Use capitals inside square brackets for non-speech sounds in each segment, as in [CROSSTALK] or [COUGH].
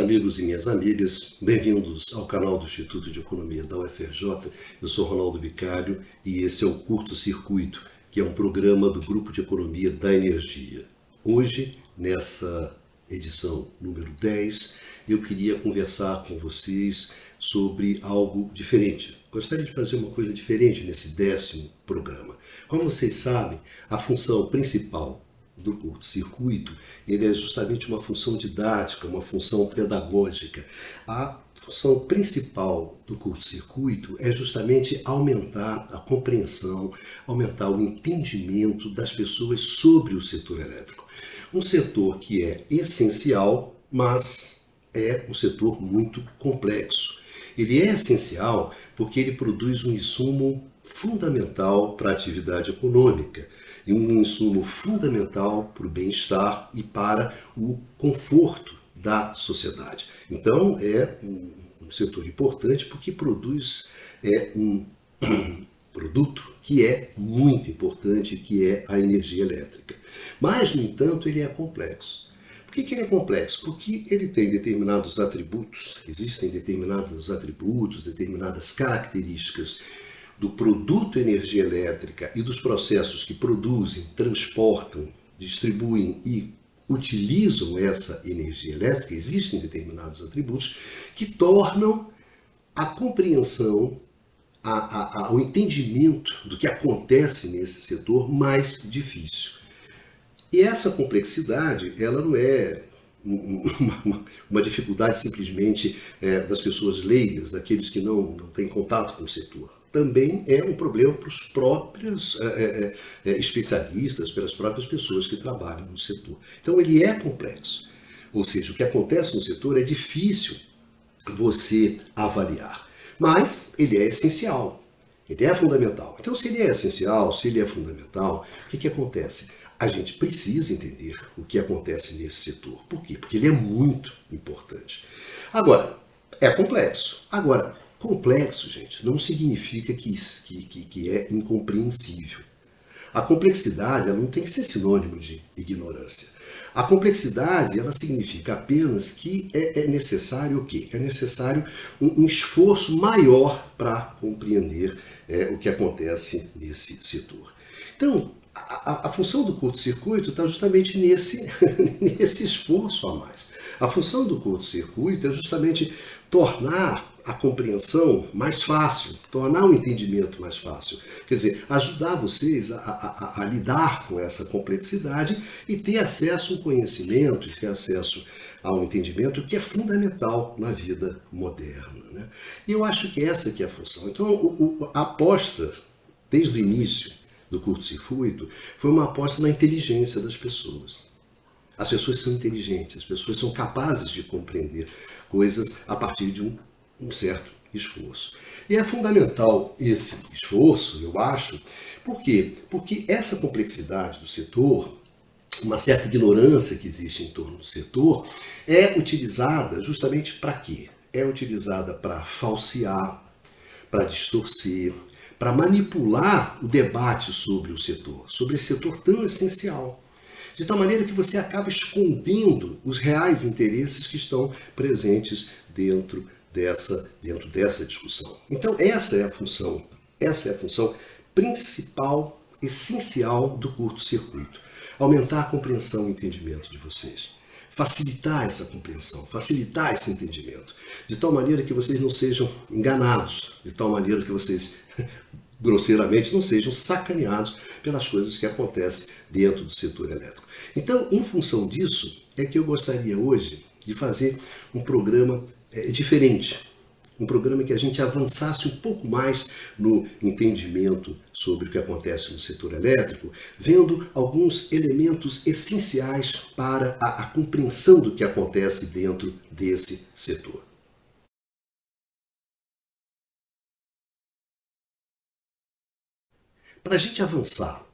amigos e minhas amigas, bem-vindos ao canal do Instituto de Economia da UFRJ. Eu sou Ronaldo Vicário e esse é o Curto Circuito, que é um programa do Grupo de Economia da Energia. Hoje, nessa edição número 10, eu queria conversar com vocês sobre algo diferente. Gostaria de fazer uma coisa diferente nesse décimo programa. Como vocês sabem, a função principal do curto-circuito, ele é justamente uma função didática, uma função pedagógica. A função principal do curto-circuito é justamente aumentar a compreensão, aumentar o entendimento das pessoas sobre o setor elétrico. Um setor que é essencial, mas é um setor muito complexo. Ele é essencial porque ele produz um insumo fundamental para a atividade econômica e um insumo fundamental para o bem-estar e para o conforto da sociedade. Então, é um, setor importante porque produz é, um, um [CLEARS THROAT] produto que é muito importante, que é a energia elétrica. Mas, no entanto, ele é complexo. Por que, que ele é complexo? Porque ele tem determinados atributos, existem determinados atributos, determinadas características do produto energia elétrica e dos processos que produzem, transportam, distribuem e utilizam essa energia elétrica, existem determinados atributos que tornam a compreensão, a, a, a, o entendimento do que acontece nesse setor mais difícil. E essa complexidade, ela não é [LAUGHS] uma, uma dificuldade simplesmente é, das pessoas leigas, daqueles que não, não têm contato com o setor também é um problema para os próprios é, é, é, especialistas, pelas próprias pessoas que trabalham no setor. Então ele é complexo. Ou seja, o que acontece no setor é difícil você avaliar. Mas ele é essencial, ele é fundamental. Então, se ele é essencial, se ele é fundamental, o que, que acontece? A gente precisa entender o que acontece nesse setor. Por quê? Porque ele é muito importante. Agora, é complexo. Agora, Complexo, gente, não significa que, que, que é incompreensível. A complexidade ela não tem que ser sinônimo de ignorância. A complexidade ela significa apenas que é, é necessário o quê? É necessário um, um esforço maior para compreender é, o que acontece nesse setor. Então, a, a, a função do curto-circuito está justamente nesse, [LAUGHS] nesse esforço a mais. A função do curto-circuito é justamente tornar a compreensão mais fácil, tornar o entendimento mais fácil. Quer dizer, ajudar vocês a, a, a, lidar com essa complexidade e ter acesso a um conhecimento e ter acesso a um entendimento que é fundamental na vida moderna. Né? E eu acho que essa que é a função. Então, o, o, a aposta, desde o início do curto-circuito, foi uma aposta na inteligência das pessoas. As pessoas são inteligentes, as pessoas são capazes de compreender coisas a partir de um um certo esforço. E é fundamental esse esforço, eu acho, por quê? Porque essa complexidade do setor, uma certa ignorância que existe em torno do setor, é utilizada justamente para quê? É utilizada para falsear, para distorcer, para manipular o debate sobre o setor, sobre esse setor tão essencial. De tal maneira que você acaba escondendo os reais interesses que estão presentes dentro dessa, dentro dessa discussão. Então, essa é a função, essa é a função principal, essencial do curto-circuito. Aumentar a compreensão e entendimento de vocês. Facilitar essa compreensão, facilitar esse entendimento, de tal maneira que vocês não sejam enganados, de tal maneira que vocês, [LAUGHS] grosseiramente, não sejam sacaneados pelas coisas que acontecem dentro do setor elétrico. Então, em função disso, é que eu gostaria hoje de fazer um programa é, diferente. Um programa que a gente avançasse um pouco mais no entendimento sobre o que acontece no setor elétrico, vendo alguns elementos essenciais para a, a compreensão do que acontece dentro desse setor. Para a gente avançar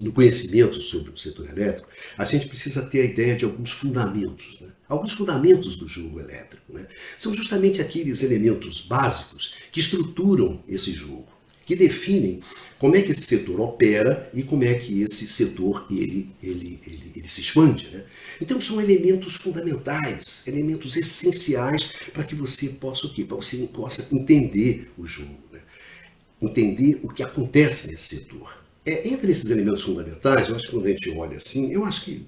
no conhecimento sobre o setor elétrico, a gente precisa ter a ideia de alguns fundamentos. Né? Alguns fundamentos do jogo elétrico. Né? São justamente aqueles elementos básicos que estruturam esse jogo, que definem como é que esse setor opera e como é que esse setor ele, ele, ele, ele se expande. Né? Então são elementos fundamentais, elementos essenciais para que você possa o quê? Para você possa entender o jogo, né? entender o que acontece nesse setor. É, entre esses elementos fundamentais, eu acho que quando a gente olha assim, eu acho que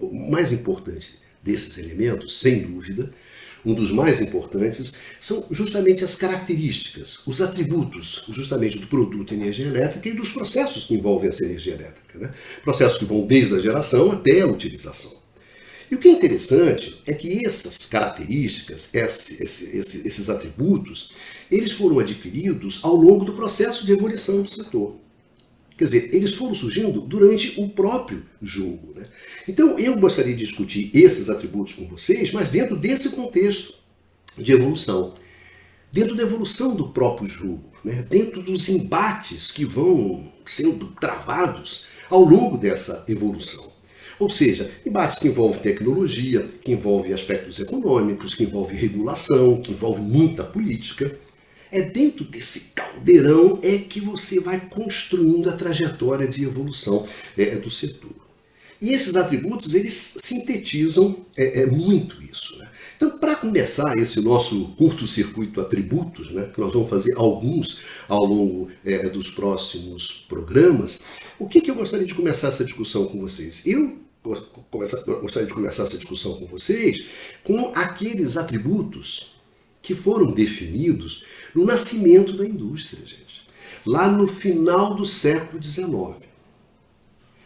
o mais importante desses elementos, sem dúvida, um dos mais importantes, são justamente as características, os atributos, justamente do produto energia elétrica e dos processos que envolvem essa energia elétrica. Né? Processos que vão desde a geração até a utilização. E o que é interessante é que essas características, esses atributos, eles foram adquiridos ao longo do processo de evolução do setor. Quer dizer, eles foram surgindo durante o próprio jogo. Né? Então, eu gostaria de discutir esses atributos com vocês, mas dentro desse contexto de evolução. Dentro da evolução do próprio jogo, né? dentro dos embates que vão sendo travados ao longo dessa evolução. Ou seja, embates que envolvem tecnologia, que envolvem aspectos econômicos, que envolvem regulação, que envolvem muita política. É dentro desse caldeirão é que você vai construindo a trajetória de evolução é, do setor. E esses atributos, eles sintetizam é, é muito isso. Né? Então, para começar esse nosso curto-circuito atributos, né, que nós vamos fazer alguns ao longo é, dos próximos programas, o que, que eu gostaria de começar essa discussão com vocês? Eu gostaria de começar essa discussão com vocês com aqueles atributos que foram definidos no nascimento da indústria, gente, lá no final do século XIX.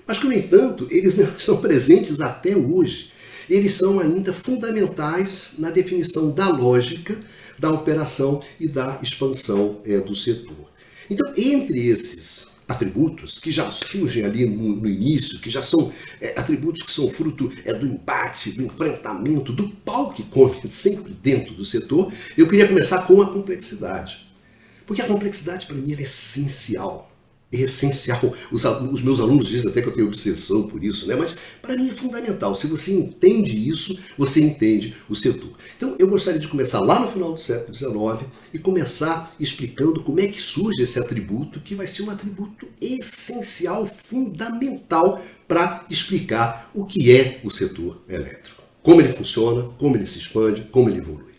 Mas que, no entanto, eles [LAUGHS] estão presentes até hoje. Eles são ainda fundamentais na definição da lógica, da operação e da expansão é, do setor. Então, entre esses atributos que já surgem ali no, no início, que já são é, atributos que são fruto é, do embate, do enfrentamento, do pau que come sempre dentro do setor, eu queria começar com a complexidade. Porque a complexidade para mim é essencial é essencial. Os, os, meus alunos dizem até que eu tenho obsessão por isso, né? mas para mim é fundamental. Se você entende isso, você entende o setor. Então eu gostaria de começar lá no final do século XIX e começar explicando como é que surge esse atributo, que vai ser um atributo essencial, fundamental para explicar o que é o setor elétrico. Como ele funciona, como ele se expande, como ele evolui.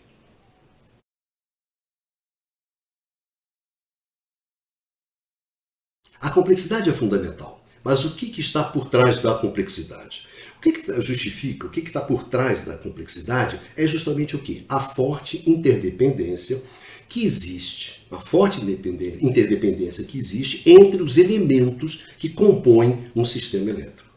A complexidade é fundamental. Mas o que, que está por trás da complexidade? O que, que justifica, o que, que está por trás da complexidade é justamente o que? A forte interdependência que existe, a forte interdependência que existe entre os elementos que compõem um sistema elétrico,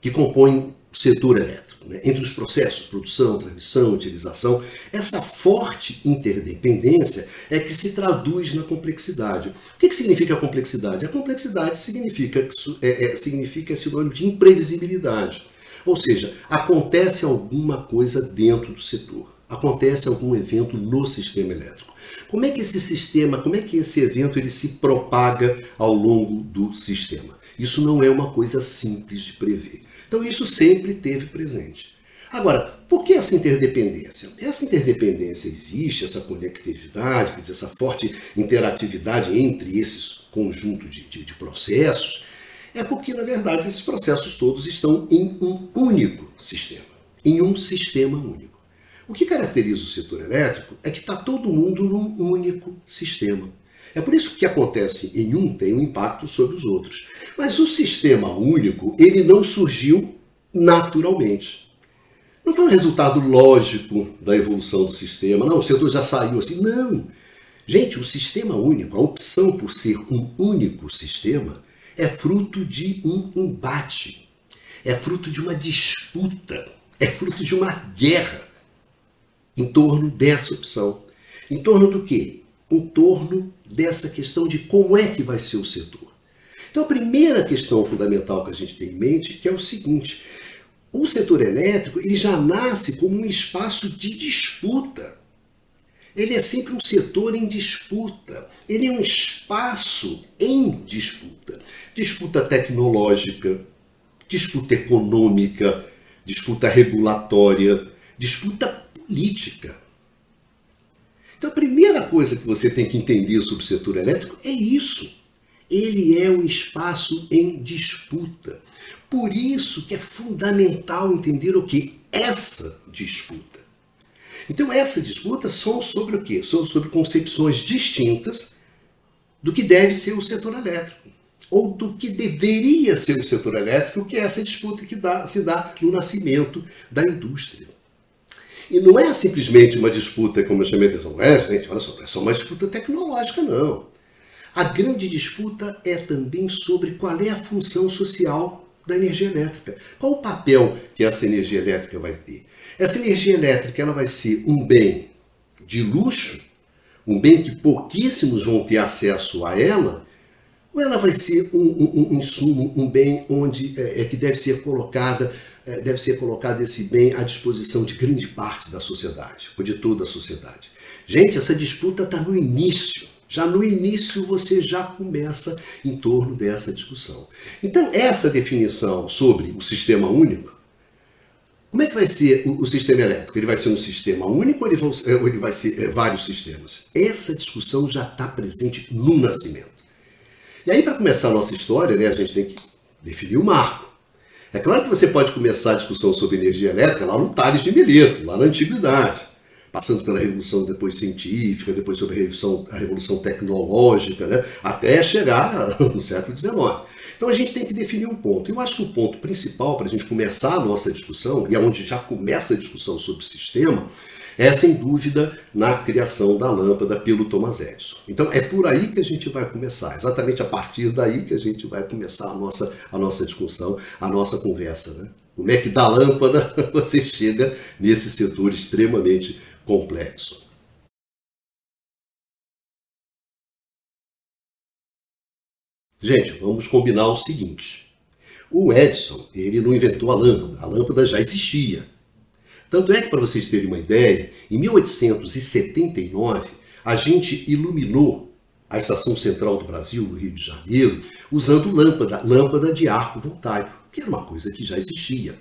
que compõem o setor elétrico né, entre os processos, produção, transmissão, utilização, essa forte interdependência é que se traduz na complexidade. O que, que significa a complexidade? A complexidade significa, é, é, significa sinônimo de imprevisibilidade. Ou seja, acontece alguma coisa dentro do setor, acontece algum evento no sistema elétrico. Como é que esse sistema, como é que esse evento ele se propaga ao longo do sistema? Isso não é uma coisa simples de prever. Então isso sempre teve presente. Agora, por que essa interdependência? Essa interdependência existe, essa conectividade, quer dizer, essa forte interatividade entre esses conjuntos de, de, de processos, é porque, na verdade, esses processos todos estão em um único sistema, em um sistema único. O que caracteriza o setor elétrico é que está todo mundo num único sistema. É por isso que o que acontece em um tem um impacto sobre os outros. Mas o sistema único, ele não surgiu naturalmente. Não foi um resultado lógico da evolução do sistema. Não, o setor já saiu assim. Não. Gente, o sistema único, a opção por ser um único sistema, é fruto de um embate. É fruto de uma disputa. É fruto de uma guerra em torno dessa opção. Em torno do quê? Em torno dessa questão de como é que vai ser o setor. Então, a primeira questão fundamental que a gente tem em mente que é o seguinte: o setor elétrico ele já nasce como um espaço de disputa. Ele é sempre um setor em disputa. Ele é um espaço em disputa. Disputa tecnológica, disputa econômica, disputa regulatória, disputa política. Então a primeira coisa que você tem que entender sobre o setor elétrico é isso. Ele é um espaço em disputa. Por isso que é fundamental entender o que? Essa disputa. Então essa disputa são sobre o quê? São sobre concepções distintas do que deve ser o setor elétrico ou do que deveria ser o setor elétrico, que é essa disputa que dá, se dá no nascimento da indústria. E não é simplesmente uma disputa, como eu chamei a atenção, é, gente, olha só, é só uma disputa tecnológica, não. A grande disputa é também sobre qual é a função social da energia elétrica. Qual o papel que essa energia elétrica vai ter? Essa energia elétrica ela vai ser um bem de luxo, um bem que pouquíssimos vão ter acesso a ela, ou ela vai ser um, um, um insumo, um bem onde é, é que deve ser colocada deve ser colocado esse bem à disposição de grande parte da sociedade, ou de toda a sociedade. Gente, essa disputa está no início. Já no início você já começa em torno dessa discussão. Então, essa definição sobre o sistema único, como é que vai ser o, sistema elétrico? Ele vai ser um sistema único ou ele, ou ele vai ser é, vários sistemas? Essa discussão já está presente no nascimento. E aí, para começar a nossa história, né, a gente tem que definir o marco. É claro que você pode começar a discussão sobre energia elétrica lá no Tales de Mileto, lá na Antiguidade, passando pela revolução depois científica, depois sobre a revolução, a revolução tecnológica, né, até chegar no século XIX. Então a gente tem que definir um ponto. Eu acho que o ponto principal para a gente começar a nossa discussão, e é onde já começa a discussão sobre o sistema, é sem dúvida na criação da lâmpada pelo Thomas Edison. Então é por aí que a gente vai começar, exatamente a partir daí que a gente vai começar a nossa, a nossa discussão, a nossa conversa. Né? Como é que da lâmpada [LAUGHS] você chega nesse setor extremamente complexo? Gente, vamos combinar o seguinte. O Edison, ele não inventou a lâmpada, a lâmpada já existia. Tanto é que, para vocês terem uma ideia, em 1879, a gente iluminou a Estação Central do Brasil, no Rio de Janeiro, usando lâmpada, lâmpada de arco voltaico, que era uma coisa que já existia.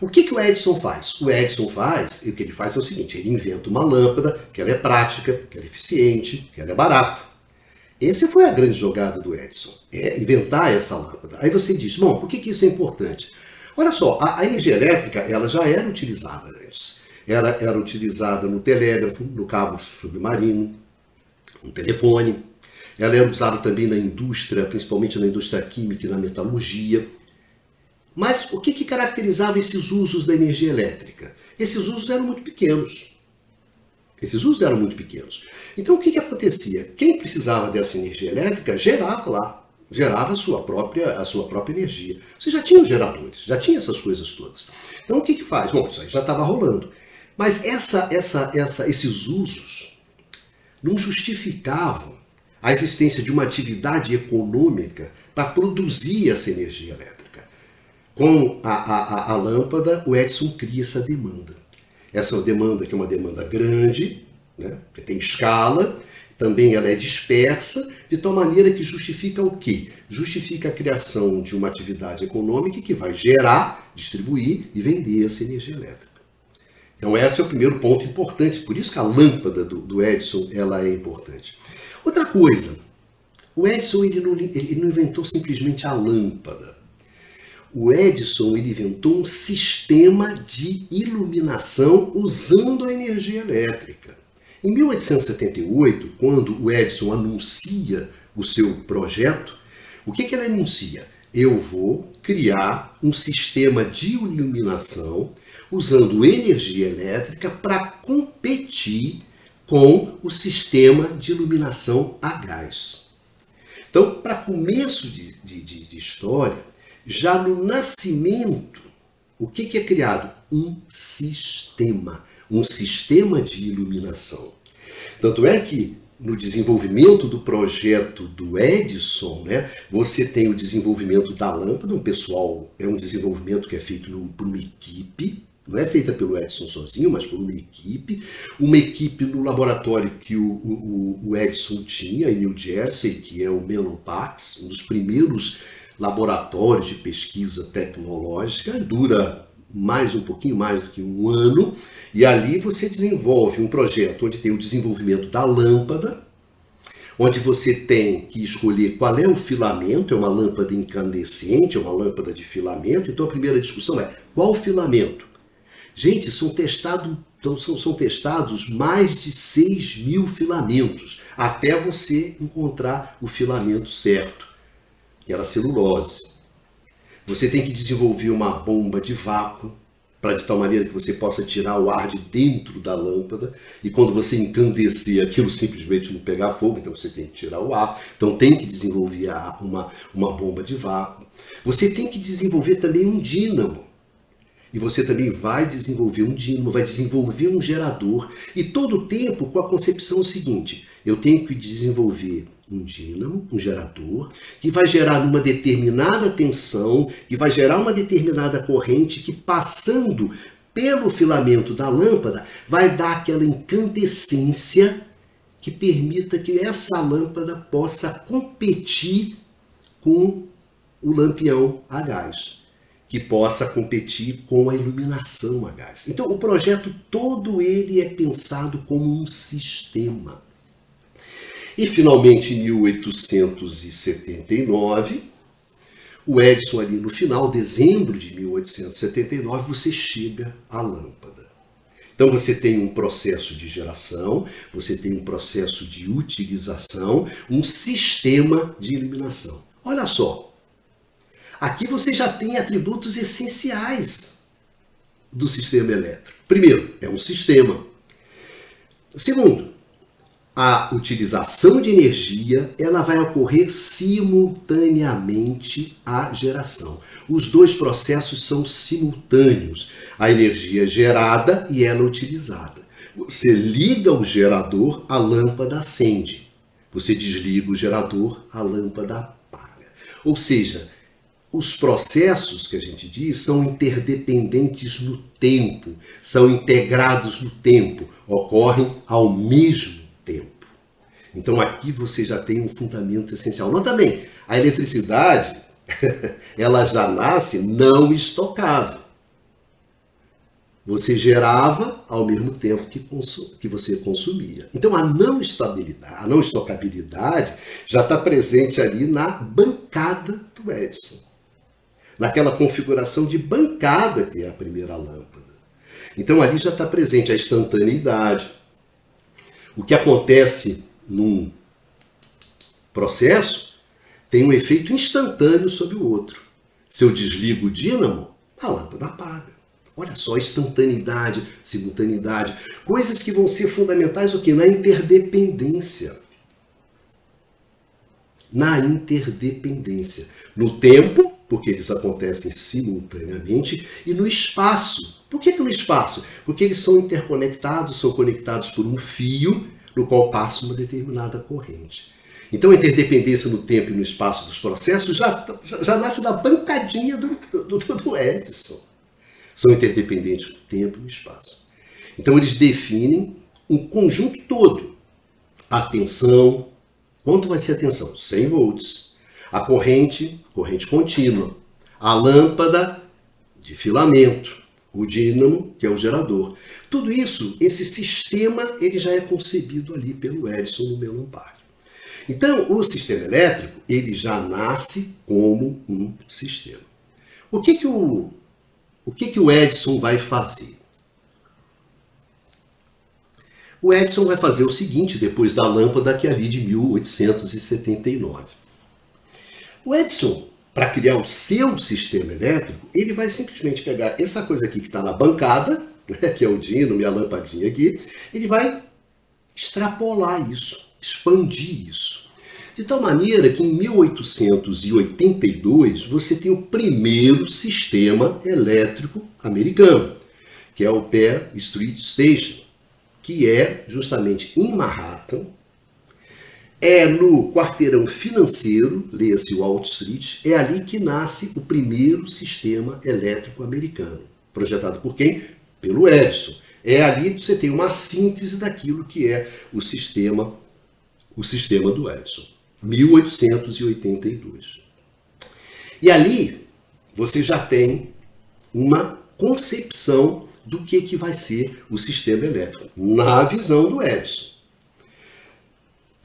O que, que o Edison faz? O Edison faz, o que ele faz é o seguinte, ele inventa uma lâmpada que ela é prática, que ela é eficiente, que ela é barata. Essa foi a grande jogada do Edison, é inventar essa lâmpada. Aí você diz, bom, por que, que isso é importante? Olha só, a, a energia elétrica ela já era utilizada antes. Era, era utilizada no telégrafo, no cabo submarino, no telefone. Ela era usada também na indústria, principalmente na indústria química e na metalurgia. Mas o que, que caracterizava esses usos da energia elétrica? Esses usos eram muito pequenos. Esses usos eram muito pequenos. Então o que, que acontecia? Quem precisava dessa energia elétrica gerava lá gerava a sua própria, a sua própria energia. Você já tinha os geradores, já tinha essas coisas todas. Então o que, que faz? Bom, isso aí já estava rolando. Mas essa, essa, essa, esses usos não justificavam a existência de uma atividade econômica para produzir essa energia elétrica. Com a, a, a lâmpada, o Edison cria essa demanda. Essa demanda que é uma demanda grande, né, que tem escala, também ela é dispersa, de tal maneira que justifica o quê? Justifica a criação de uma atividade econômica que vai gerar, distribuir e vender essa energia elétrica. Então esse é o primeiro ponto importante, por isso que a lâmpada do, do Edison ela é importante. Outra coisa, o Edison ele não, ele não inventou simplesmente a lâmpada. O Edison ele inventou um sistema de iluminação usando a energia elétrica. Em 1878, quando o Edison anuncia o seu projeto, o que, que ele anuncia? Eu vou criar um sistema de iluminação usando energia elétrica para competir com o sistema de iluminação a gás. Então, para começo de, de, de, história, já no nascimento, o que, que é criado? Um sistema um sistema de iluminação. Tanto é que no desenvolvimento do projeto do Edison, né, você tem o desenvolvimento da lâmpada, um pessoal, é um desenvolvimento que é feito por uma equipe, não é feita pelo Edison sozinho, mas por uma equipe, uma equipe no laboratório que o, o, o Edison tinha em New Jersey, que é o Menlo Park, um dos primeiros laboratórios de pesquisa tecnológica, dura mais um pouquinho mais do que um ano, e ali você desenvolve um projeto onde tem o desenvolvimento da lâmpada, onde você tem que escolher qual é o filamento, é uma lâmpada incandescente, é uma lâmpada de filamento. Então a primeira discussão é qual filamento? Gente, são, testado, então, são, são testados mais de 6 mil filamentos até você encontrar o filamento certo, que era a celulose. Você tem que desenvolver uma bomba de vácuo para de tal maneira que você possa tirar o ar de dentro da lâmpada e quando você encandecer aquilo simplesmente não pegar fogo, então você tem que tirar o ar, então tem que desenvolver uma, uma bomba de vácuo. Você tem que desenvolver também um dínamo. E você também vai desenvolver um dínamo, vai desenvolver um gerador e todo o tempo com a concepção seguinte: eu tenho que desenvolver um dínamo, um gerador, que vai gerar uma determinada tensão, que vai gerar uma determinada corrente que passando pelo filamento da lâmpada vai dar aquela incandescência que permita que essa lâmpada possa competir com o lampião a gás, que possa competir com a iluminação a gás. Então o projeto todo ele é pensado como um sistema. E finalmente, em 1879, o Edison, ali no final, dezembro de 1879, você chega à lâmpada. Então você tem um processo de geração, você tem um processo de utilização, um sistema de iluminação. Olha só, aqui você já tem atributos essenciais do sistema elétrico. Primeiro, é um sistema. Segundo, a utilização de energia ela vai ocorrer simultaneamente à geração. Os dois processos são simultâneos. A energia é gerada e ela utilizada. Você liga o gerador, a lâmpada acende. Você desliga o gerador, a lâmpada apaga. Ou seja, os processos que a gente diz são interdependentes no tempo, são integrados no tempo, ocorrem ao mesmo. Então aqui você já tem um fundamento essencial. Nota bem, a eletricidade [LAUGHS] ela já nasce não estocável. Você gerava ao mesmo tempo que, que você consumia. Então a não estabilidade, a não estocabilidade já está presente ali na bancada do Edison. Naquela configuração de bancada que é a primeira lâmpada. Então ali já está presente a instantaneidade, o que acontece num processo tem um efeito instantâneo sobre o outro. Se eu desligo o dínamo, a lâmpada apaga. Olha só, instantaneidade, simultaneidade, coisas que vão ser fundamentais o que na interdependência. Na interdependência, no tempo, porque eles acontecem simultaneamente, e no espaço, por que, que no espaço? Porque eles são interconectados, são conectados por um fio no qual passa uma determinada corrente. Então a interdependência no tempo e no espaço dos processos já, já, nasce da bancadinha do, do, do Edison. São interdependentes no tempo e no espaço. Então eles definem um conjunto todo. A tensão, quanto vai ser a tensão? 100 volts. A corrente, corrente contínua. A lâmpada de filamento o dínamo, que é o gerador. Tudo isso, esse sistema, ele já é concebido ali pelo Edison no Melon Park. Então, o sistema elétrico, ele já nasce como um sistema. O que que o, o, que que o Edison vai fazer? O Edison vai fazer o seguinte, depois da lâmpada que é ali de 1879. O Edison para criar o seu sistema elétrico, ele vai simplesmente pegar essa coisa aqui que está na bancada, [LAUGHS] né, que é o dino, minha lampadinha aqui, ele vai extrapolar isso, expandir isso. De tal maneira que em 1882 você tem o primeiro sistema elétrico americano, que é o Pear Street Station, que é justamente em Manhattan, é no quarteirão financeiro, leia-se Wall Street, é ali que nasce o primeiro sistema elétrico americano. Projetado por quem? Pelo Edison. É ali que você tem uma síntese daquilo que é o sistema, o sistema do Edison. 1882. E ali você já tem uma concepção do que, que vai ser o sistema elétrico, na visão do Edison.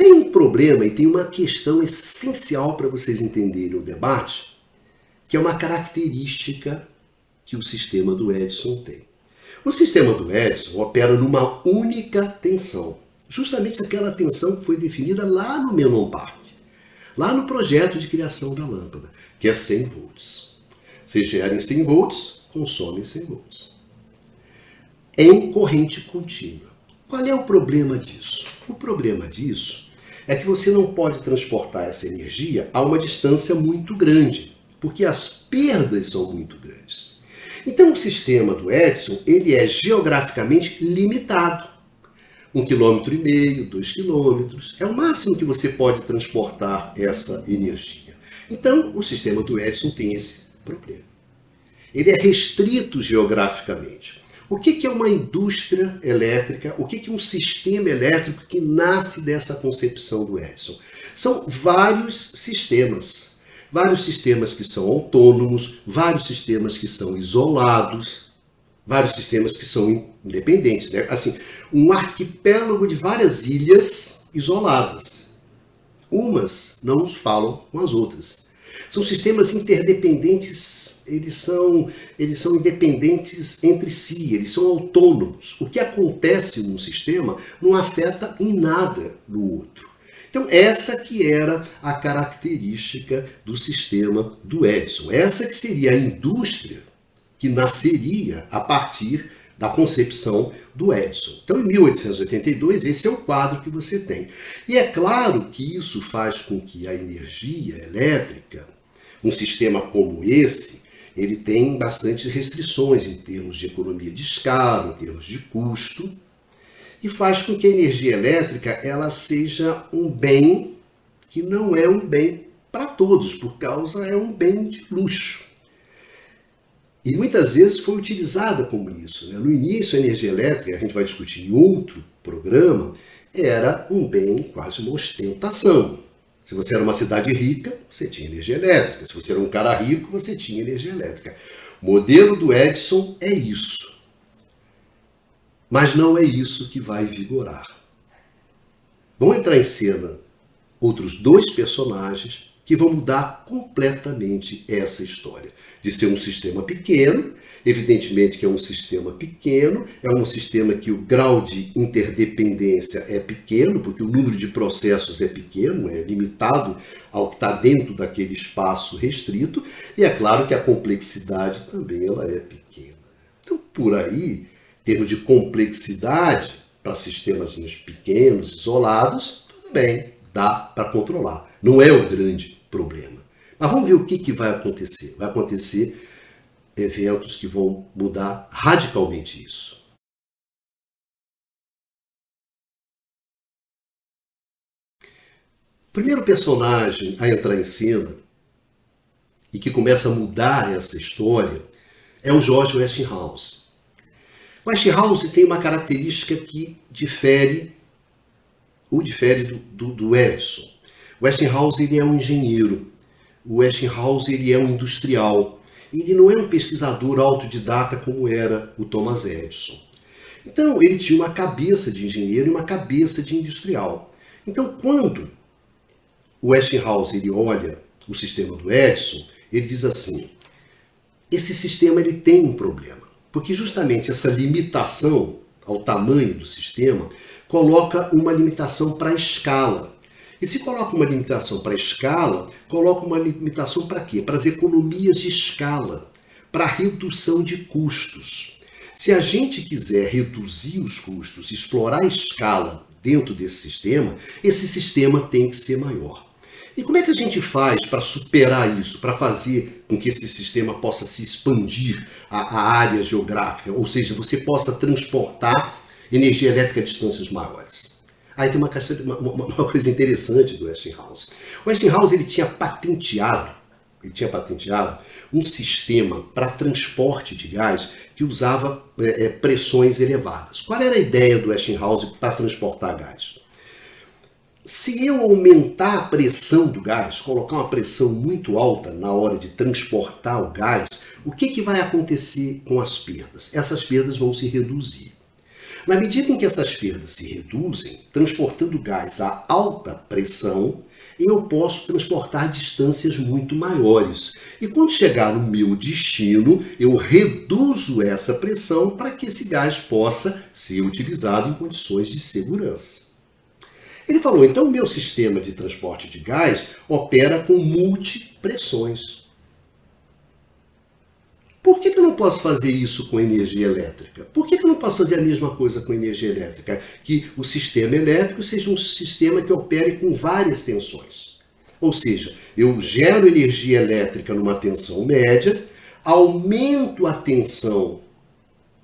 Tem um problema e tem uma questão essencial para vocês entenderem o debate, que é uma característica que o sistema do Edison tem. O sistema do Edison opera numa única tensão, justamente aquela tensão que foi definida lá no Menon Park, lá no projeto de criação da lâmpada, que é 100 volts. Vocês gerem 100 volts, consomem 100 volts. Em corrente contínua. Qual é o problema disso? O problema disso é que você não pode transportar essa energia a uma distância muito grande, porque as perdas são muito grandes. Então o sistema do Edison ele é geograficamente limitado. Um quilômetro e meio, dois quilômetros, é o máximo que você pode transportar essa energia. Então o sistema do Edison tem esse problema. Ele é restrito geograficamente. O que é uma indústria elétrica? O que é um sistema elétrico que nasce dessa concepção do Edison? São vários sistemas vários sistemas que são autônomos, vários sistemas que são isolados, vários sistemas que são independentes. Né? Assim, um arquipélago de várias ilhas isoladas. Umas não falam com as outras. São sistemas interdependentes, eles são, eles são independentes entre si, eles são autônomos. O que acontece num sistema não afeta em nada no outro. Então, essa que era a característica do sistema do Edison. Essa que seria a indústria que nasceria a partir da concepção do Edison. Então, em 1882, esse é o quadro que você tem. E é claro que isso faz com que a energia elétrica, um sistema como esse, ele tem bastante restrições em termos de economia de escala, em termos de custo, e faz com que a energia elétrica ela seja um bem que não é um bem para todos, por causa é um bem de luxo. E muitas vezes foi utilizada como isso. Né? No início, a energia elétrica, a gente vai discutir em outro programa, era um bem, quase uma ostentação. Se você era uma cidade rica, você tinha energia elétrica. Se você era um cara rico, você tinha energia elétrica. O modelo do Edison é isso. Mas não é isso que vai vigorar. Vão entrar em cena outros dois personagens que vão mudar completamente essa história. De ser um sistema pequeno, evidentemente que é um sistema pequeno, é um sistema que o grau de interdependência é pequeno, porque o número de processos é pequeno, é limitado ao que está dentro daquele espaço restrito, e é claro que a complexidade também ela é pequena. Então, por aí, termos de complexidade para sistemas pequenos, isolados, tudo bem, dá para controlar. Não é o grande problema. Mas vamos ver o que, que vai acontecer. Vai acontecer eventos que vão mudar radicalmente isso. O primeiro personagem a entrar em cena e que começa a mudar essa história é o George Westinghouse. Westinghouse tem uma característica que difere, o difere do, do, do Edison. Westinghouse ele é um engenheiro, o Westinghouse ele é um industrial, ele não é um pesquisador autodidata como era o Thomas Edison. Então ele tinha uma cabeça de engenheiro e uma cabeça de industrial. Então quando o Westinghouse ele olha o sistema do Edison, ele diz assim: esse sistema ele tem um problema. Porque justamente essa limitação ao tamanho do sistema coloca uma limitação para a escala. E se coloca uma limitação para a escala, coloca uma limitação para quê? Para as economias de escala, para a redução de custos. Se a gente quiser reduzir os custos, explorar a escala dentro desse sistema, esse sistema tem que ser maior. E como é que a gente faz para superar isso, para fazer com que esse sistema possa se expandir a área geográfica, ou seja, você possa transportar energia elétrica a distâncias maiores? Aí tem uma, uma, uma coisa interessante do Westinghouse. O Westinghouse ele tinha patenteado, ele tinha patenteado um sistema para transporte de gás que usava é, pressões elevadas. Qual era a ideia do Westinghouse para transportar gás? se eu aumentar a pressão do gás, colocar uma pressão muito alta na hora de transportar o gás, o que, que vai acontecer com as perdas? Essas perdas vão se reduzir. Na medida em que essas perdas se reduzem, transportando gás a alta pressão, eu posso transportar distâncias muito maiores. E quando chegar no meu destino, eu reduzo essa pressão para que esse gás possa ser utilizado em condições de segurança. Ele falou: então, meu sistema de transporte de gás opera com multipressões. Por que, que eu não posso fazer isso com energia elétrica? Por que, que eu não posso fazer a mesma coisa com energia elétrica? Que o sistema elétrico seja um sistema que opere com várias tensões. Ou seja, eu gero energia elétrica numa tensão média, aumento a tensão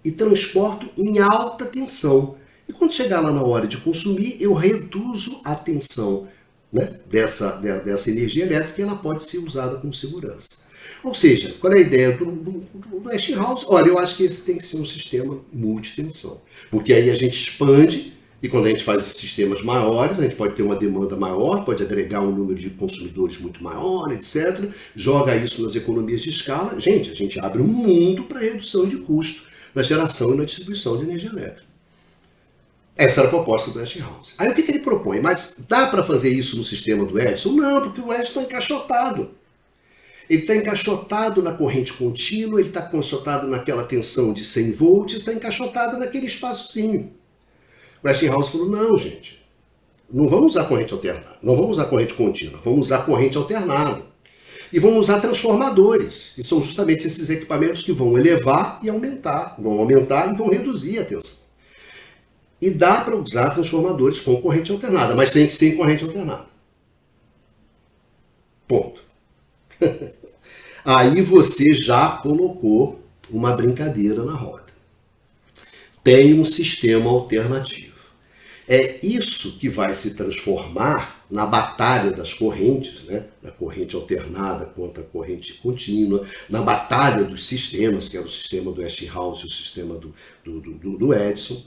e transporto em alta tensão. E quando chegar lá na hora de consumir, eu reduzo a tensão né, dessa, dessa energia elétrica e ela pode ser usada com segurança. Ou seja, qual é a ideia do, do, do Westinghouse? Olha, eu acho que esse tem que ser um sistema multitensão. Porque aí a gente expande, e quando a gente faz sistemas maiores, a gente pode ter uma demanda maior, pode agregar um número de consumidores muito maior, etc. Joga isso nas economias de escala. Gente, a gente abre um mundo para redução de custo na geração e na distribuição de energia elétrica. Essa era a proposta do Westinghouse. Aí o que, que ele propõe? Mas dá para fazer isso no sistema do Edison? Não, porque o Edison está encaixotado. Ele está encaixotado na corrente contínua, ele está encaixotado naquela tensão de 100 volts, está encaixotado naquele espaçozinho. Westinghouse falou: não, gente, não vamos usar corrente alternada, não vamos usar corrente contínua, vamos usar corrente alternada. E vamos usar transformadores, que são justamente esses equipamentos que vão elevar e aumentar, vão aumentar e vão reduzir a tensão. E dá para usar transformadores com corrente alternada, mas tem que ser em corrente alternada. Ponto. [LAUGHS] aí você já colocou uma brincadeira na roda. Tem um sistema alternativo. É isso que vai se transformar na batalha das correntes, né? na corrente alternada contra a corrente contínua, na batalha dos sistemas, que era o sistema do Westinghouse e o sistema do, do, do, do Edison.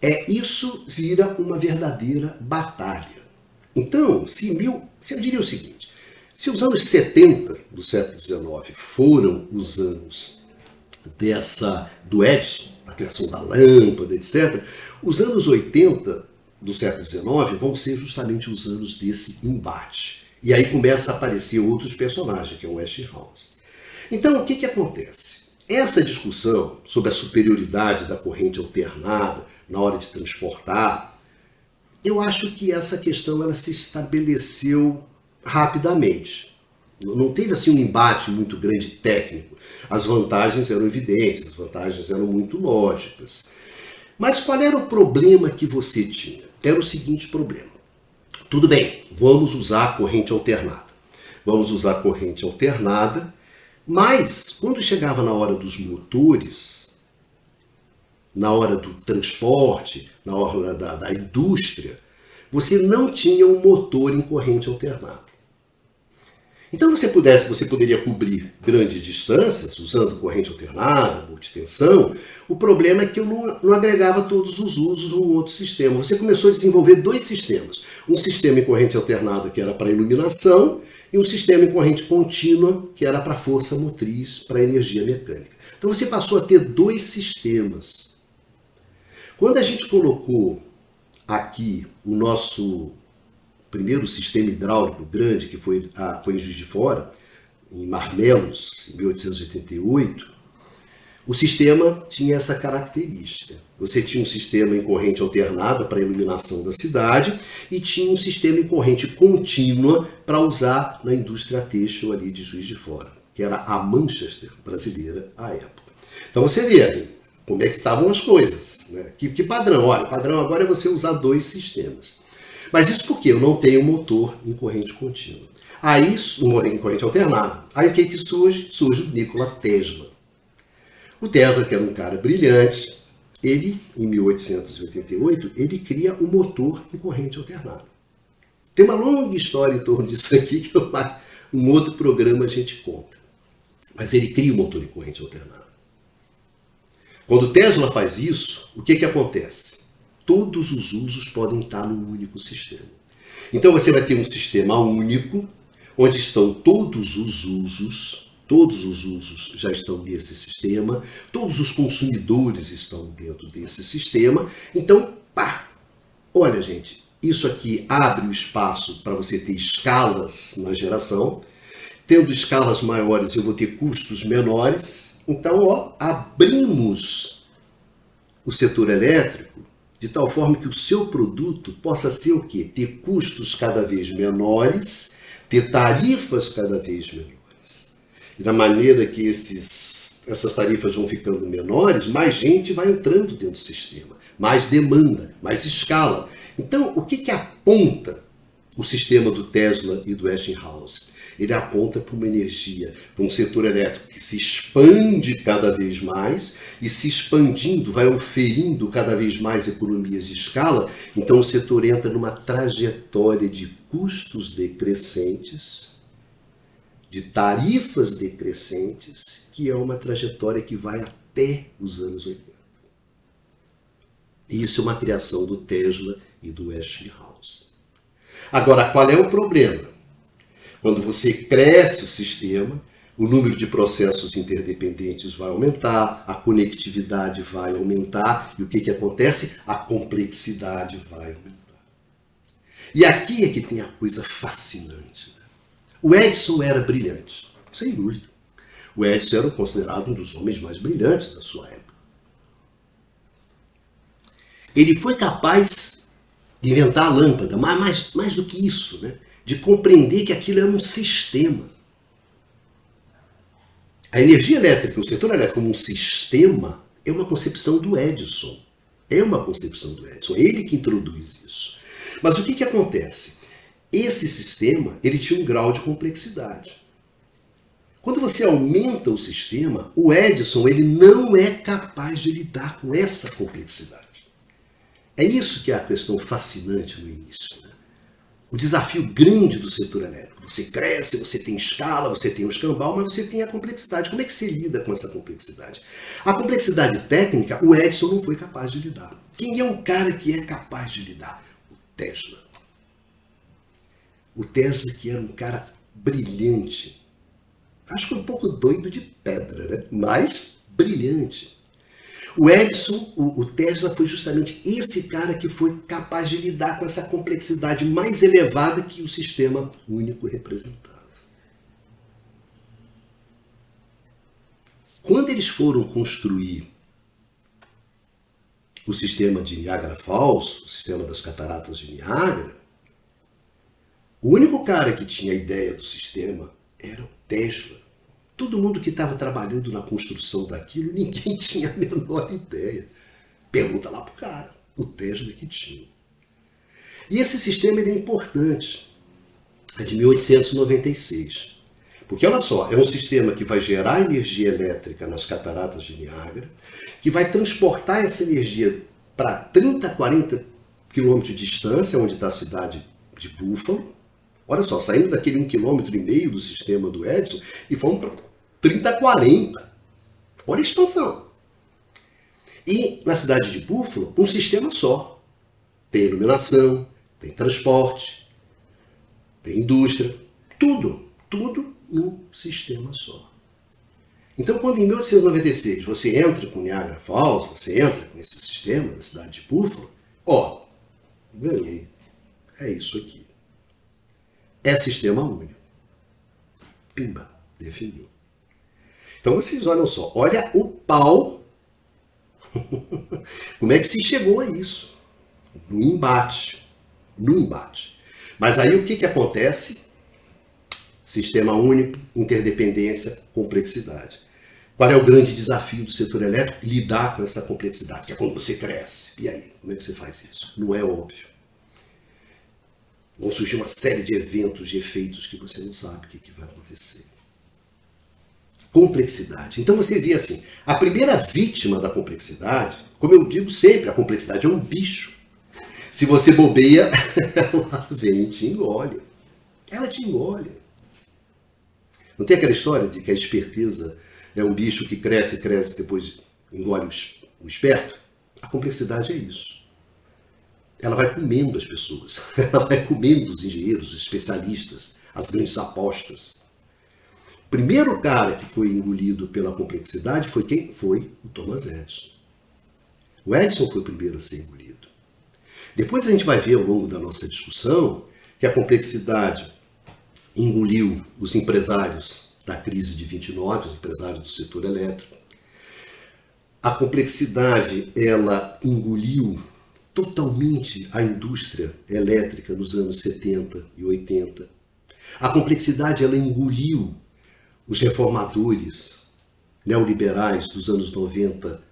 É, isso vira uma verdadeira batalha. Então, se, mil, se eu diria o seguinte, se os anos 70 do século XIX foram os anos dessa do Edison, a criação da lâmpada, etc., os anos 80 do século XIX vão ser justamente os anos desse embate. E aí começa a aparecer outros personagens, que é o Westinghouse. Então, o que, que acontece? Essa discussão sobre a superioridade da corrente alternada na hora de transportar, eu acho que essa questão ela se estabeleceu rapidamente. Não teve assim um embate muito grande técnico. As vantagens eram evidentes, as vantagens eram muito lógicas. Mas qual era o problema que você tinha? Era o seguinte problema. Tudo bem, vamos usar a corrente alternada. Vamos usar a corrente alternada, mas quando chegava na hora dos motores, na hora do transporte, na hora da, da indústria, você não tinha um motor em corrente alternada. Então você pudesse, você poderia cobrir grandes distâncias usando corrente alternada, multitensão. O problema é que eu não, não agregava todos os usos num outro sistema. Você começou a desenvolver dois sistemas: um sistema em corrente alternada que era para iluminação e um sistema em corrente contínua que era para força motriz, para energia mecânica. Então você passou a ter dois sistemas. Quando a gente colocou aqui o nosso primeiro sistema hidráulico grande, que foi, a, foi em Juiz de Fora, em Marmelos, em 1888, o sistema tinha essa característica. Você tinha um sistema em corrente alternada para a iluminação da cidade e tinha um sistema em corrente contínua para usar na indústria têxtil ali de Juiz de Fora, que era a Manchester brasileira à época. Então você vê como é que estavam as coisas. Né? Que, que padrão? Olha, padrão agora é você usar dois sistemas. Mas isso porque eu não tenho motor em corrente contínua. Aí, em corrente alternada. Aí o que, que surge? Surge o Nikola Tesla. O Tesla, que era um cara brilhante, ele, em 1888, ele cria um motor em corrente alternada. Tem uma longa história em torno disso aqui, que eu, um outro programa a gente conta. Mas ele cria o um motor em corrente alternada. Quando Tesla faz isso, o que, que acontece? Todos os usos podem estar num único sistema. Então você vai ter um sistema único, onde estão todos os usos, todos os usos já estão nesse sistema, todos os consumidores estão dentro desse sistema. Então, pá! Olha, gente, isso aqui abre o espaço para você ter escalas na geração. Tendo escalas maiores, eu vou ter custos menores. Então, ó, abrimos o setor elétrico de tal forma que o seu produto possa ser o quê? Ter custos cada vez menores, ter tarifas cada vez menores. E da maneira que esses, essas tarifas vão ficando menores, mais gente vai entrando dentro do sistema, mais demanda, mais escala. Então, o que, que aponta o sistema do Tesla e do Westinghouse? Ele aponta para uma energia, para um setor elétrico que se expande cada vez mais e se expandindo vai oferindo cada vez mais economias de escala. Então o setor entra numa trajetória de custos decrescentes, de tarifas decrescentes, que é uma trajetória que vai até os anos 80. E isso é uma criação do Tesla e do Westinghouse. Agora, qual é o problema? Quando você cresce o sistema, o número de processos interdependentes vai aumentar, a conectividade vai aumentar, e o que, que acontece? A complexidade vai aumentar. E aqui é que tem a coisa fascinante. Né? O Edison era brilhante, sem dúvida. O Edison era considerado um dos homens mais brilhantes da sua época. Ele foi capaz de inventar a lâmpada, mas mais, mais do que isso, né? De compreender que aquilo é um sistema. A energia elétrica, o setor elétrico como um sistema, é uma concepção do Edison. É uma concepção do Edison. É ele que introduz isso. Mas o que, que acontece? Esse sistema ele tinha um grau de complexidade. Quando você aumenta o sistema, o Edison ele não é capaz de lidar com essa complexidade. É isso que é a questão fascinante no início o desafio grande do setor elétrico. Você cresce, você tem escala, você tem o escambau, mas você tem a complexidade. Como é que você lida com essa complexidade? A complexidade técnica, o Edison não foi capaz de lidar. Quem é o cara que é capaz de lidar? O Tesla. O Tesla que era um cara brilhante. Acho que um pouco doido de pedra, né? Mas brilhante. O Edison, o, o, Tesla, foi justamente esse cara que foi capaz de lidar com essa complexidade mais elevada que o sistema único representava. Quando eles foram construir o sistema de Niagara Falls, o sistema das cataratas de Niagara, o único cara que tinha ideia do sistema era o Tesla. Todo mundo que estava trabalhando na construção daquilo, ninguém [LAUGHS] tinha a menor ideia. Pergunta lá para o cara, o Tesla que tinha. E esse sistema é importante. É de 1896. Porque olha só, é um sistema que vai gerar energia elétrica nas cataratas de Niágara, que vai transportar essa energia para 30, 40 quilômetros de distância, onde está a cidade de Buffalo. Olha só, saindo daquele um quilômetro e meio do sistema do Edison e fomos para 30, 40. Olha a expansão. E na cidade de Buffalo, um sistema só. Tem iluminação, tem transporte, tem indústria, tudo, tudo num sistema só. Então, quando em 1896 você entra com Niagara Falls, você entra nesse sistema da cidade de Buffalo, ó, ganhei. É isso aqui. É sistema único. Pimba, definiu. Então vocês olham só, olha o pau. [LAUGHS] Como é que se chegou a isso? No embate. No embate. Mas aí o que, que acontece? Sistema único, interdependência, complexidade. Qual é o grande desafio do setor elétrico? Lidar com essa complexidade, que é quando você cresce. E aí, como é que você faz isso? Não é óbvio. Vão surgir uma série de eventos, de efeitos que você não sabe o que, vai acontecer complexidade. Então você vê assim, a primeira vítima da complexidade, como eu digo sempre, a complexidade é um bicho. Se você bobeia, [LAUGHS] ela vem e te engole. Ela te engole. Não tem aquela história de que a esperteza é um bicho que cresce, cresce, depois engole o esperto? A complexidade é isso. Ela vai comendo as pessoas, [LAUGHS] ela vai comendo os engenheiros, os especialistas, as grandes apostas. O primeiro cara que foi engolido pela complexidade foi quem? Foi o Thomas Edison. O Edison foi o primeiro a ser engolido. Depois a gente vai ver ao longo da nossa discussão que a complexidade engoliu os empresários da crise de 29, os empresários do setor elétrico. A complexidade ela engoliu totalmente a indústria elétrica nos anos 70 e 80. A complexidade ela engoliu os reformadores neoliberais dos anos 90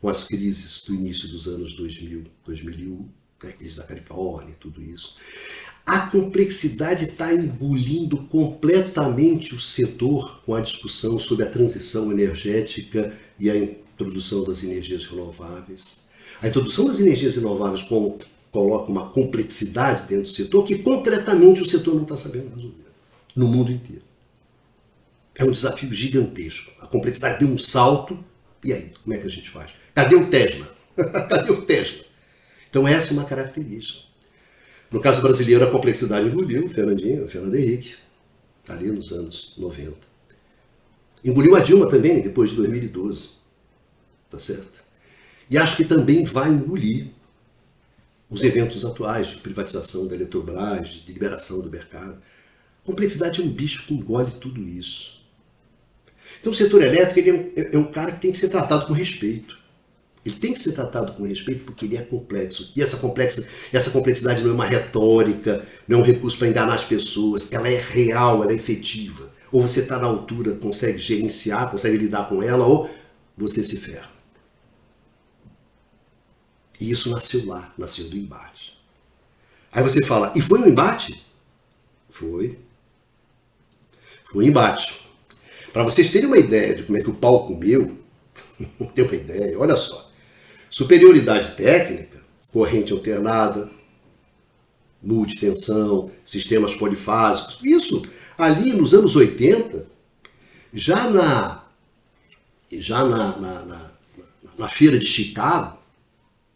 com as crises do início dos anos 2000, 2001, né, crise da Califórnia, tudo isso. A complexidade está engolindo completamente o setor com a discussão sobre a transição energética e a introdução das energias renováveis. A introdução das energias renováveis coloca uma complexidade dentro do setor que concretamente o setor não está sabendo resolver no mundo inteiro. É um desafio gigantesco. A complexidade deu um salto. E aí, como é que a gente faz? Cadê o Tesla? [LAUGHS] Cadê o Tesla? Então, essa é uma característica. No caso brasileiro, a complexidade engoliu o Fernandinho, o Fernando Henrique, ali nos anos 90. Engoliu a Dilma também, depois de 2012. Tá certo? E acho que também vai engolir os eventos atuais de privatização da Eletrobras, de liberação do mercado. Complexidade é um bicho que engole tudo isso. Então o setor elétrico ele é, um, é, é um cara que tem que ser tratado com respeito. Ele tem que ser tratado com respeito porque ele é complexo. E essa, complexa, essa complexidade não é uma retórica, não é um recurso para enganar as pessoas. Ela é real, ela é efetiva. Ou você está na altura, consegue gerenciar, consegue lidar com ela, ou você se ferra. E isso nasceu lá, nasceu do embate. Aí você fala, e foi um embate? Foi. Foi um embate. Para vocês terem uma ideia de como é que o pau comeu, [LAUGHS] tem uma ideia, olha só. Superioridade técnica, corrente alternada, multitensão, sistemas polifásicos. Isso ali nos anos 80, já na, já na, na, na, na feira de Chicago,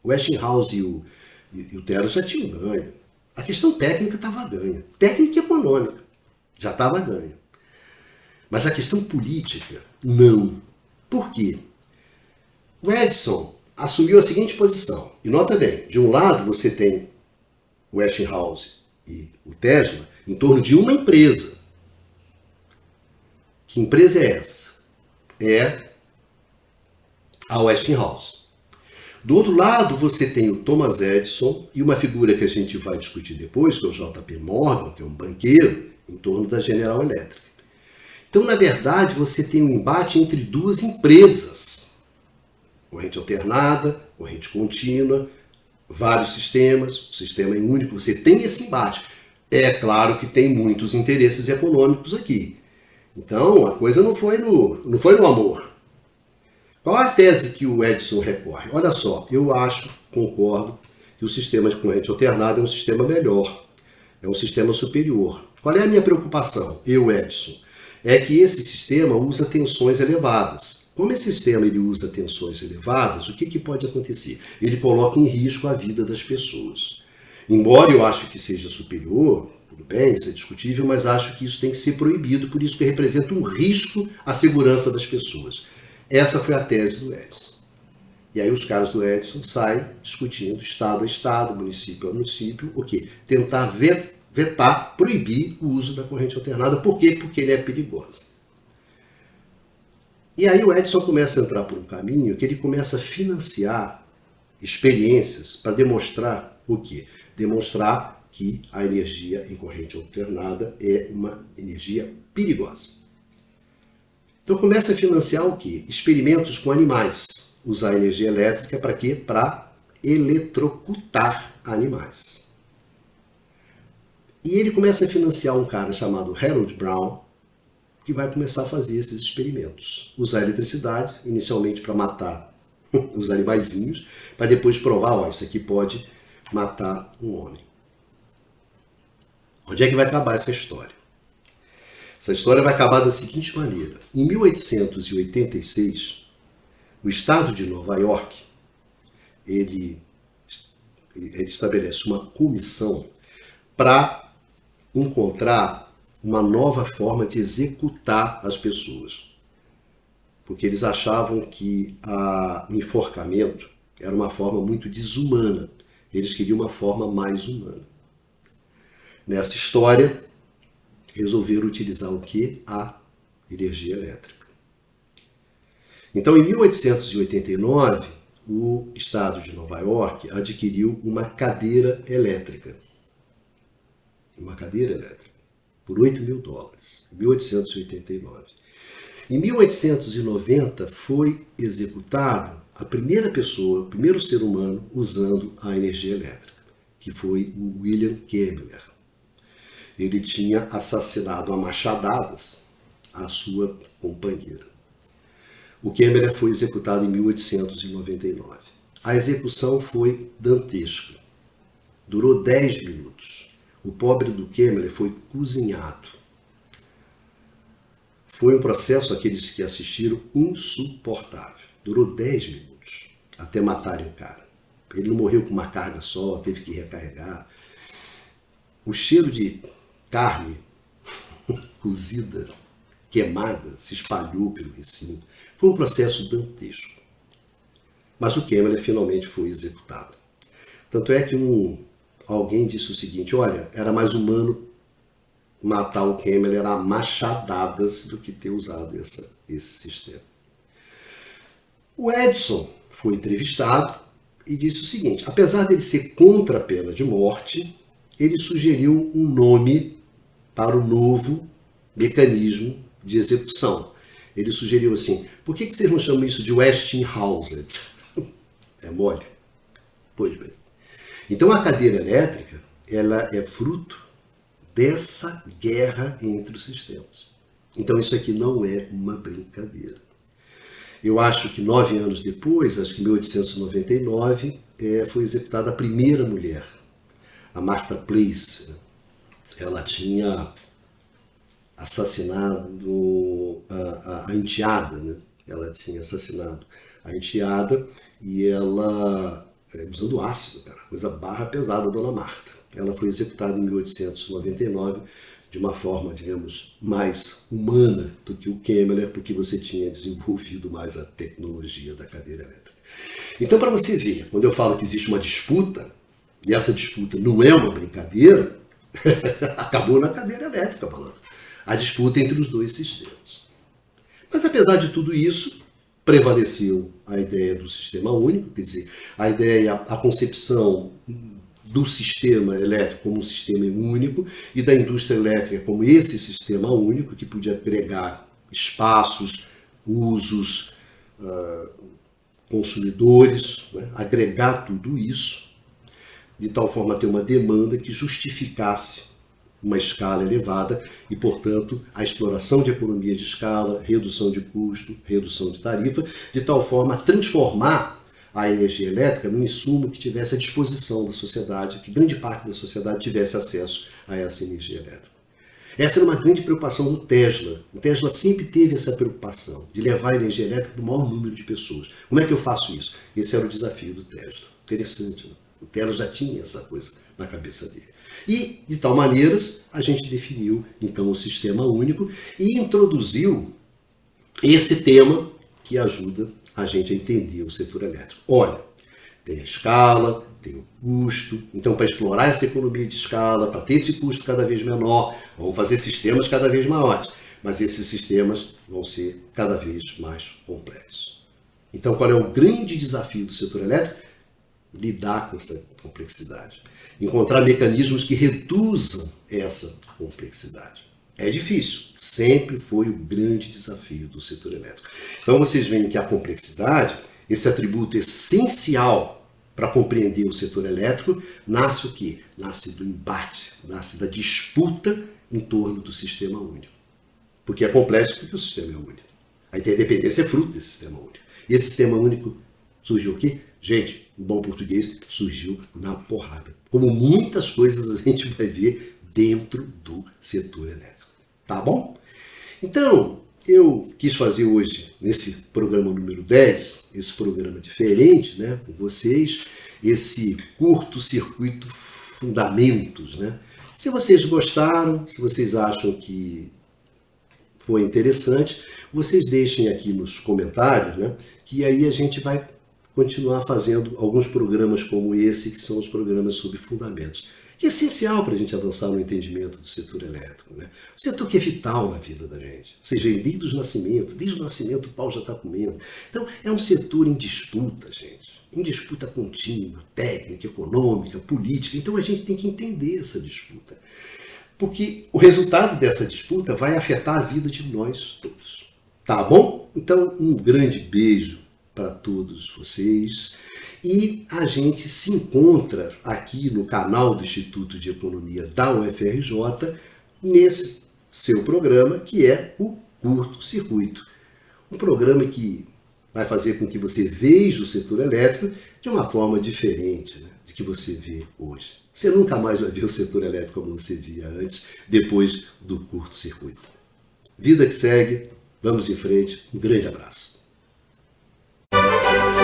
o Westinghouse e o, e, o Terra já tinham ganho. A questão técnica estava ganha. Técnica e econômica já estava ganha. Mas a questão política, não. Por quê? O Edison assumiu a seguinte posição. E nota bem, de um lado você tem o Westinghouse e o Tesla em torno de uma empresa. Que empresa é essa? É a Westinghouse. Do outro lado, você tem o Thomas Edison e uma figura que a gente vai discutir depois, que é o JP Morgan, que é um banqueiro, em torno da General Electric. Então, na verdade, você tem um embate entre duas empresas. Corrente alternada, corrente contínua, vários sistemas, o sistema é único, você tem esse embate. É claro que tem muitos interesses econômicos aqui. Então, a coisa não foi no, não foi no amor. Qual a tese que o Edison recorre? Olha só, eu acho, concordo, que o sistema de corrente alternada é um sistema melhor, é um sistema superior. Qual é a minha preocupação, eu, Edison? É que esse sistema usa tensões elevadas. Como esse sistema ele usa tensões elevadas, o que, que pode acontecer? Ele coloca em risco a vida das pessoas. Embora eu acho que seja superior, tudo bem, isso é discutível, mas acho que isso tem que ser proibido, por isso que representa um risco à segurança das pessoas. Essa foi a tese do Edson. E aí os caras do Edson saem discutindo Estado a Estado, município a município, o quê? Tentar vetar, proibir o uso da corrente alternada. Por quê? Porque ele é perigosa. E aí o Edson começa a entrar por um caminho que ele começa a financiar experiências para demonstrar o quê? Demonstrar que a energia em corrente alternada é uma energia perigosa. Então começa a financiar o quê? Experimentos com animais. Usar energia elétrica para quê? Para eletrocutar animais. E ele começa a financiar um cara chamado Harold Brown, que vai começar a fazer esses experimentos. Usar eletricidade, inicialmente para matar [LAUGHS] os animaizinhos, para depois provar, ó, isso aqui pode matar um homem. Onde é que vai acabar essa história? Essa história vai acabar da seguinte maneira: em 1886, o estado de Nova York ele ele estabelece uma comissão para encontrar uma nova forma de executar as pessoas. Porque eles achavam que a, o enforcamento era uma forma muito desumana. Eles queriam uma forma mais humana. Nessa história, resolveram utilizar o que? A energia elétrica. Então, em 1889, o estado de Nova York adquiriu uma cadeira elétrica. Uma cadeira elétrica. Por 8 mil dólares. Em 1889. Em 1890 foi executado a primeira pessoa, o primeiro ser humano usando a energia elétrica, que foi o William Kemmler. Ele tinha assassinado a machadadas a sua companheira. O Kemmler foi executado em 1899. A execução foi dantesca. Durou 10 minutos. O pobre do Kemmler foi cozinhado. Foi um processo, aqueles que assistiram, insuportável. Durou 10 minutos até matarem o cara. Ele não morreu com uma carga só, teve que recarregar. O cheiro de carne [LAUGHS] cozida, queimada, se espalhou pelo recinto. Foi um processo dantesco. Mas o Kemmler finalmente foi executado. Tanto é que um, alguém disse o seguinte: olha, era mais humano matar o Kemmler a machadadas do que ter usado essa, esse sistema. O Edson foi entrevistado e disse o seguinte: apesar dele ser contra a pena de morte, ele sugeriu um nome para o novo mecanismo de execução. Ele sugeriu assim: por que, que vocês não chamam isso de Westinghouse? [LAUGHS] É mole? Pois bem. Então a cadeira elétrica ela é fruto dessa guerra entre os sistemas. Então isso aqui não é uma brincadeira. Eu acho que nove anos depois, acho que em 1899, é, foi executada a primeira mulher, a Martha Place. Ela tinha assassinado a, a, a enteada, né? Ela tinha assassinado a enteada e ela, é, usando ácido, cara, coisa barra pesada, Dona Marta. Ela foi executada em 1899 de uma forma, digamos, mais humana do que o Kemmler, porque você tinha desenvolvido mais a tecnologia da cadeira elétrica. Então, para você ver, quando eu falo que existe uma disputa, e essa disputa não é uma brincadeira, [LAUGHS] acabou na cadeira elétrica, falando a disputa entre os dois sistemas. Mas apesar de tudo isso, prevaleceu a ideia do sistema único, quer dizer, a ideia, a concepção do sistema elétrico como um sistema único e da indústria elétrica como esse sistema único que podia agregar espaços, usos, uh, consumidores, né? agregar tudo isso de tal forma a ter uma demanda que justificasse uma escala elevada e, portanto, a exploração de economia de escala, redução de custo, redução de tarifa, de tal forma a transformar a energia elétrica num insumo que tivesse à disposição da sociedade, que grande parte da sociedade tivesse acesso a essa energia elétrica. Essa era uma grande preocupação do Tesla. O Tesla sempre teve essa preocupação de levar a energia elétrica para o maior número de pessoas. Como é que eu faço isso? Esse era o desafio do Tesla. Interessante, né? O Tesla já tinha essa coisa na cabeça dele. E, de tal maneira, a gente definiu então o sistema único e introduziu esse tema que ajuda a gente a entender o setor elétrico. Olha, tem a escala, tem o custo. Então, para explorar essa economia de escala, para ter esse custo cada vez menor, vamos fazer sistemas cada vez maiores. Mas esses sistemas vão ser cada vez mais complexos. Então, qual é o grande desafio do setor elétrico? Lidar com essa complexidade encontrar mecanismos que reduzam essa complexidade. É difícil, sempre foi o grande desafio do setor elétrico. Então vocês veem que a complexidade, esse atributo essencial para compreender o setor elétrico, nasce o quê? Nasce do embate, nasce da disputa em torno do sistema único. Porque é complexo porque o sistema é único. A interdependência é fruto desse sistema único. E esse sistema único surgiu o quê? Gente, em bom português, surgiu na porrada. Como muitas coisas a gente vai ver dentro do setor elétrico. Tá bom? Então, eu quis fazer hoje, nesse programa número 10, esse programa diferente né, com vocês, esse curto-circuito Fundamentos. Né? Se vocês gostaram, se vocês acham que foi interessante, vocês deixem aqui nos comentários, né? que aí a gente vai continuar fazendo alguns programas como esse, que são os programas sobre fundamentos que é essencial para a gente avançar no entendimento do setor elétrico. Né? O setor que é vital na vida da gente. Ou seja, desde o nascimento, desde o nascimento o pau já está comendo. Então, é um setor em disputa, gente. Em disputa contínua, técnica, econômica, política. Então, a gente tem que entender essa disputa. Porque o resultado dessa disputa vai afetar a vida de nós todos. Tá bom? Então, um grande beijo para todos vocês. E a gente se encontra aqui no canal do Instituto de Economia da UFRJ, nesse seu programa, que é o Curto Circuito. Um programa que vai fazer com que você veja o setor elétrico de uma forma diferente né, de que você vê hoje. Você nunca mais vai ver o setor elétrico como você via antes, depois do curto circuito. Vida que segue, vamos em frente, um grande abraço. thank you